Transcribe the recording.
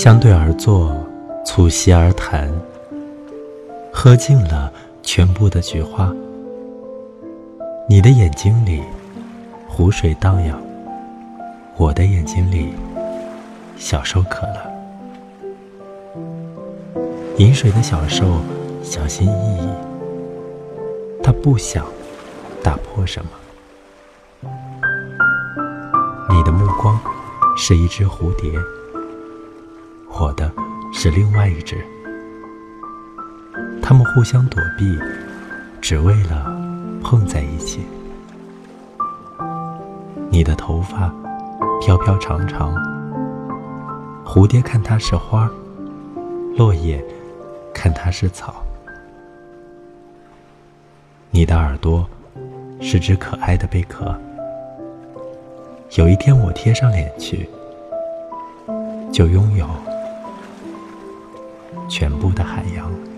相对而坐，促膝而谈，喝尽了全部的菊花。你的眼睛里，湖水荡漾；我的眼睛里，小兽渴了。饮水的小兽小心翼翼，它不想打破什么。你的目光是一只蝴蝶，我的是另外一只。它们互相躲避，只为了碰在一起。你的头发飘飘长长，蝴蝶看它是花，落叶。看它是草，你的耳朵是只可爱的贝壳。有一天我贴上脸去，就拥有全部的海洋。